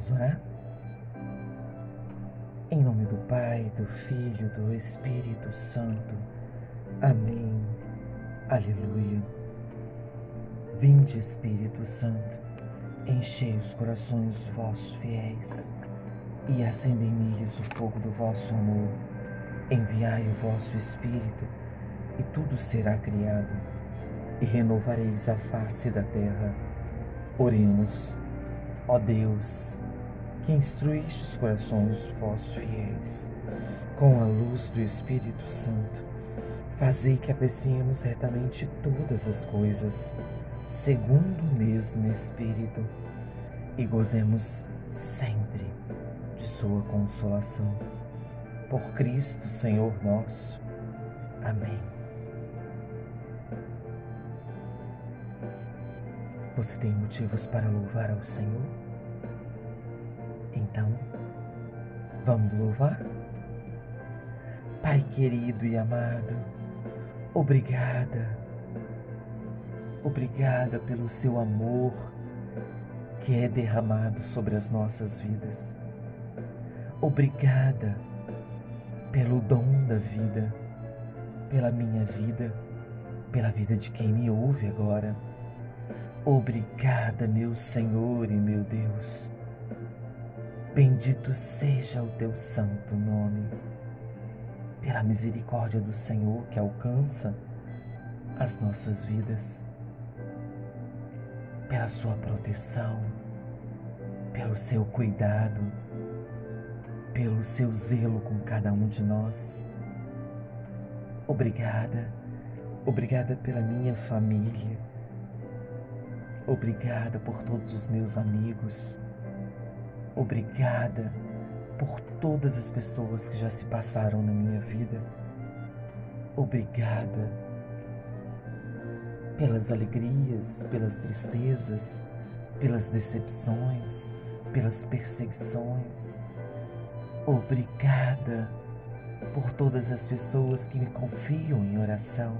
Vamos orar? Em nome do Pai, do Filho, do Espírito Santo. Amém. Aleluia. Vinde, Espírito Santo, enchei os corações vossos fiéis e acendei neles o fogo do vosso amor. Enviai o vosso Espírito e tudo será criado e renovareis a face da terra. Oremos. Ó Deus, que instruíste os corações vossos fiéis com a luz do Espírito Santo, fazei que apreciemos retamente todas as coisas, segundo o mesmo Espírito, e gozemos sempre de Sua consolação. Por Cristo, Senhor nosso. Amém. Você tem motivos para louvar ao Senhor? Então, vamos louvar? Pai querido e amado, obrigada, obrigada pelo seu amor que é derramado sobre as nossas vidas. Obrigada pelo dom da vida, pela minha vida, pela vida de quem me ouve agora. Obrigada, meu Senhor e meu Deus. Bendito seja o teu santo nome, pela misericórdia do Senhor que alcança as nossas vidas, pela sua proteção, pelo seu cuidado, pelo seu zelo com cada um de nós. Obrigada, obrigada pela minha família Obrigada por todos os meus amigos. Obrigada por todas as pessoas que já se passaram na minha vida. Obrigada pelas alegrias, pelas tristezas, pelas decepções, pelas perseguições. Obrigada por todas as pessoas que me confiam em oração.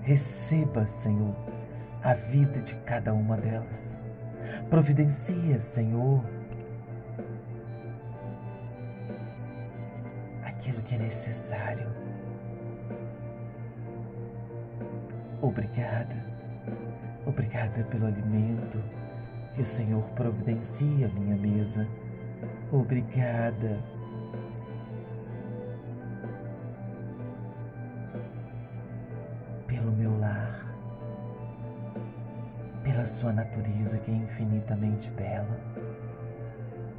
Receba, Senhor, a vida de cada uma delas. Providencia, Senhor, é necessário. Obrigada, obrigada pelo alimento que o Senhor providencia à minha mesa. Obrigada pela sua natureza que é infinitamente bela.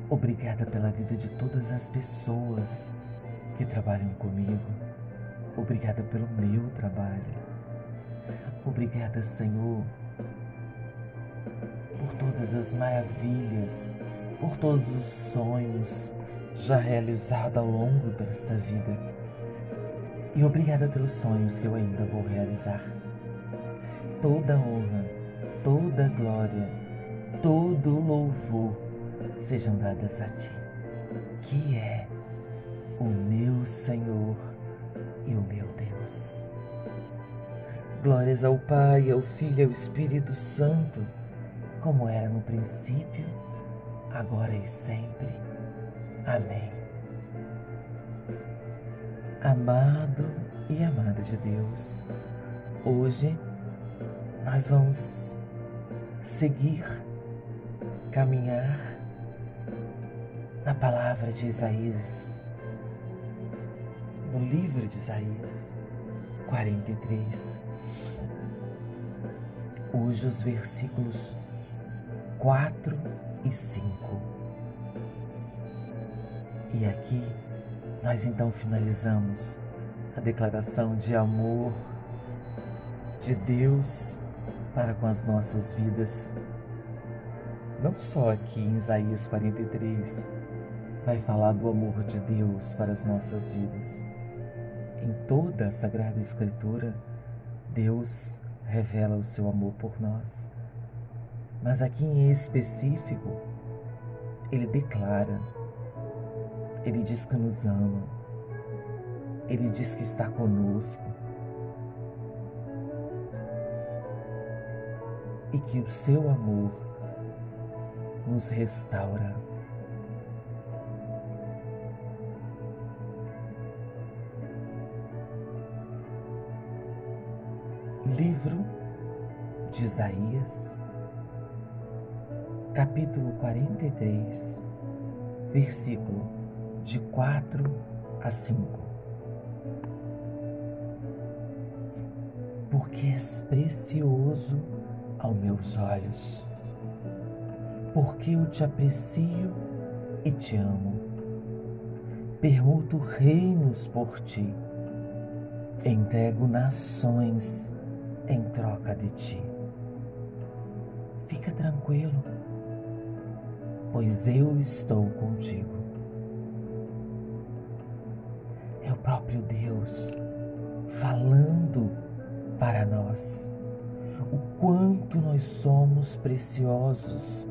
Obrigada pela vida de todas as pessoas que trabalham comigo. Obrigada pelo meu trabalho. Obrigada, Senhor, por todas as maravilhas, por todos os sonhos já realizados ao longo desta vida. E obrigada pelos sonhos que eu ainda vou realizar. Toda honra toda glória, todo louvor sejam dadas a Ti, que é o meu Senhor e o meu Deus. Glórias ao Pai, ao Filho e ao Espírito Santo, como era no princípio, agora e sempre. Amém. Amado e amada de Deus, hoje nós vamos seguir, caminhar na palavra de Isaías, no livro de Isaías 43. Hoje os versículos 4 e 5. E aqui nós então finalizamos a declaração de amor de Deus para com as nossas vidas. Não só aqui em Isaías 43 vai falar do amor de Deus para as nossas vidas. Em toda a Sagrada Escritura, Deus revela o seu amor por nós. Mas aqui em específico, Ele declara, Ele diz que nos ama, Ele diz que está conosco, e que o seu amor nos restaura. Livro de Isaías, capítulo 43, versículo de 4 a 5. Porque és precioso aos meus olhos, porque eu te aprecio e te amo. Permuto reinos por ti, entrego nações em troca de ti. Fica tranquilo, pois eu estou contigo. É o próprio Deus falando para nós o quanto nós somos preciosos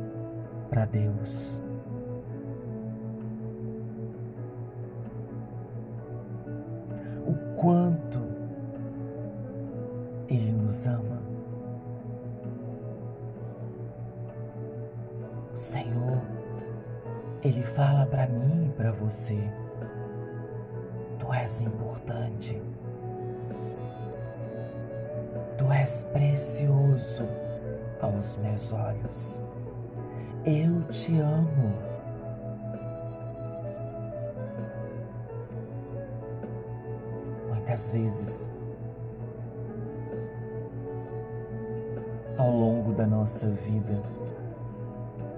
para Deus. O quanto ele nos ama. O Senhor, Ele fala para mim e para você: Tu és importante. Tu és precioso aos meus olhos. Eu te amo. Muitas vezes ao longo da nossa vida,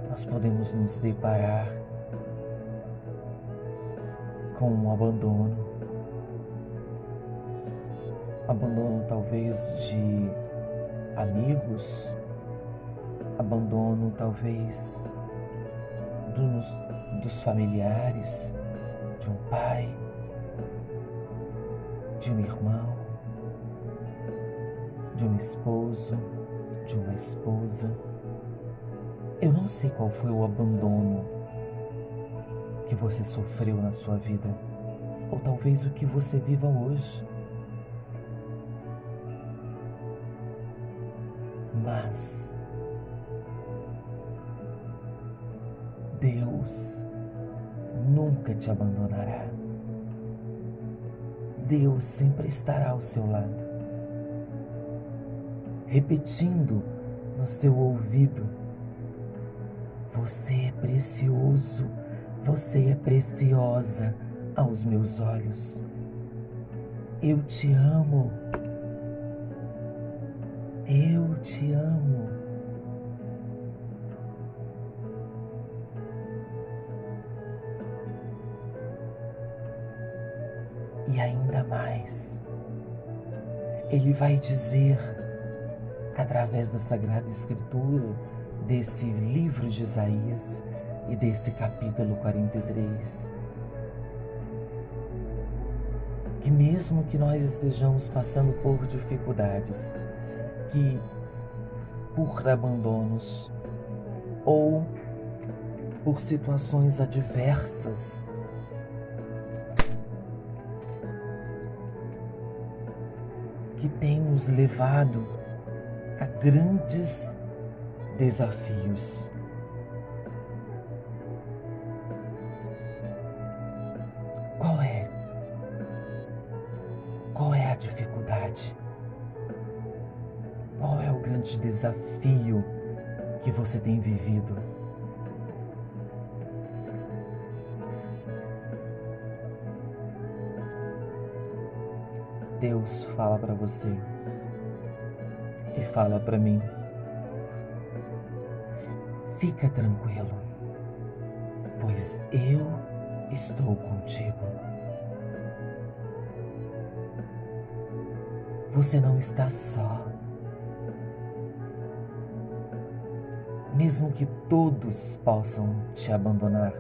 nós podemos nos deparar com um abandono. Abandono talvez de amigos, abandono talvez dos, dos familiares, de um pai, de um irmão, de um esposo de uma esposa. Eu não sei qual foi o abandono que você sofreu na sua vida, ou talvez o que você viva hoje. Mas Deus nunca te abandonará. Deus sempre estará ao seu lado repetindo no seu ouvido: Você é precioso, você é preciosa aos meus olhos. Eu te amo. Eu te amo. E ainda mais, Ele vai dizer através da Sagrada Escritura, desse livro de Isaías e desse capítulo 43. Que mesmo que nós estejamos passando por dificuldades, que por abandonos ou por situações adversas, que tem nos levado grandes desafios. Qual é? Qual é a dificuldade? Qual é o grande desafio que você tem vivido? Deus fala para você e fala para mim: Fica tranquilo, pois eu estou contigo. Você não está só. Mesmo que todos possam te abandonar,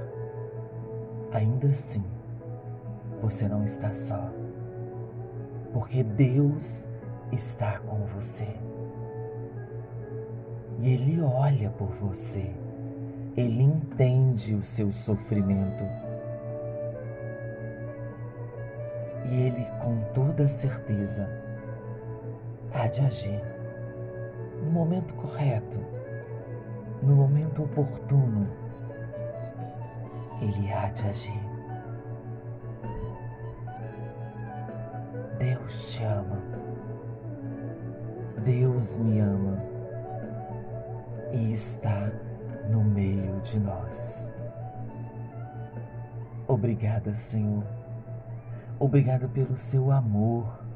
ainda assim você não está só, porque Deus está com você. E Ele olha por você, Ele entende o seu sofrimento. E Ele, com toda certeza, há de agir no momento correto, no momento oportuno, Ele há de agir. Deus te ama. Deus me ama e está no meio de nós. Obrigada, Senhor. Obrigada pelo seu amor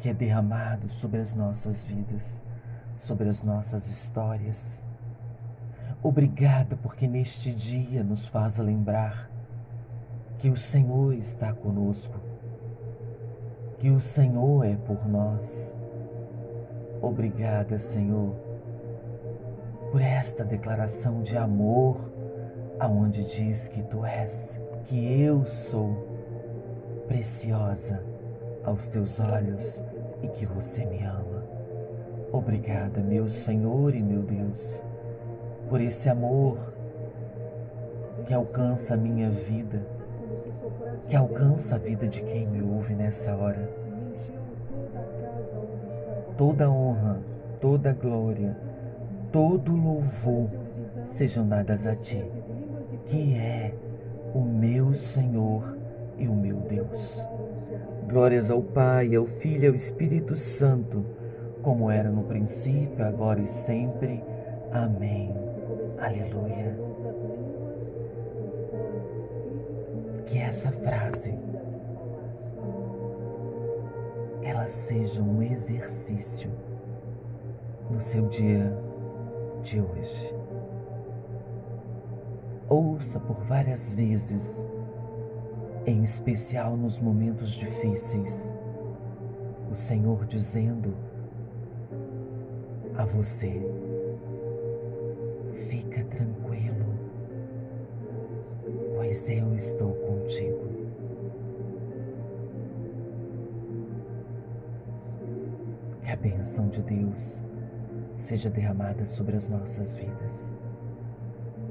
que é derramado sobre as nossas vidas, sobre as nossas histórias. Obrigada porque neste dia nos faz lembrar que o Senhor está conosco, que o Senhor é por nós. Obrigada, Senhor, por esta declaração de amor, aonde diz que tu és, que eu sou preciosa aos teus olhos e que você me ama. Obrigada, meu Senhor e meu Deus, por esse amor que alcança a minha vida, que alcança a vida de quem me ouve nessa hora. Toda honra, toda glória, todo louvor sejam dadas a Ti, que é o meu Senhor e o meu Deus. Glórias ao Pai, ao Filho e ao Espírito Santo, como era no princípio, agora e sempre. Amém. Aleluia. Que essa frase ela seja um exercício no seu dia de hoje. Ouça por várias vezes em especial nos momentos difíceis, o Senhor dizendo a você: fica tranquilo, pois eu estou contigo. Que a bênção de Deus seja derramada sobre as nossas vidas,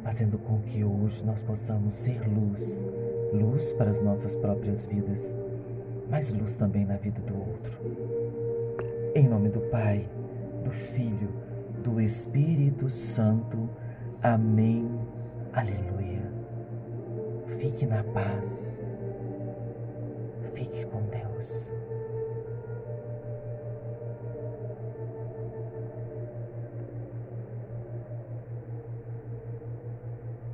fazendo com que hoje nós possamos ser luz luz para as nossas próprias vidas, mas luz também na vida do outro. Em nome do Pai, do Filho, do Espírito Santo. Amém. Aleluia. Fique na paz. Fique com Deus.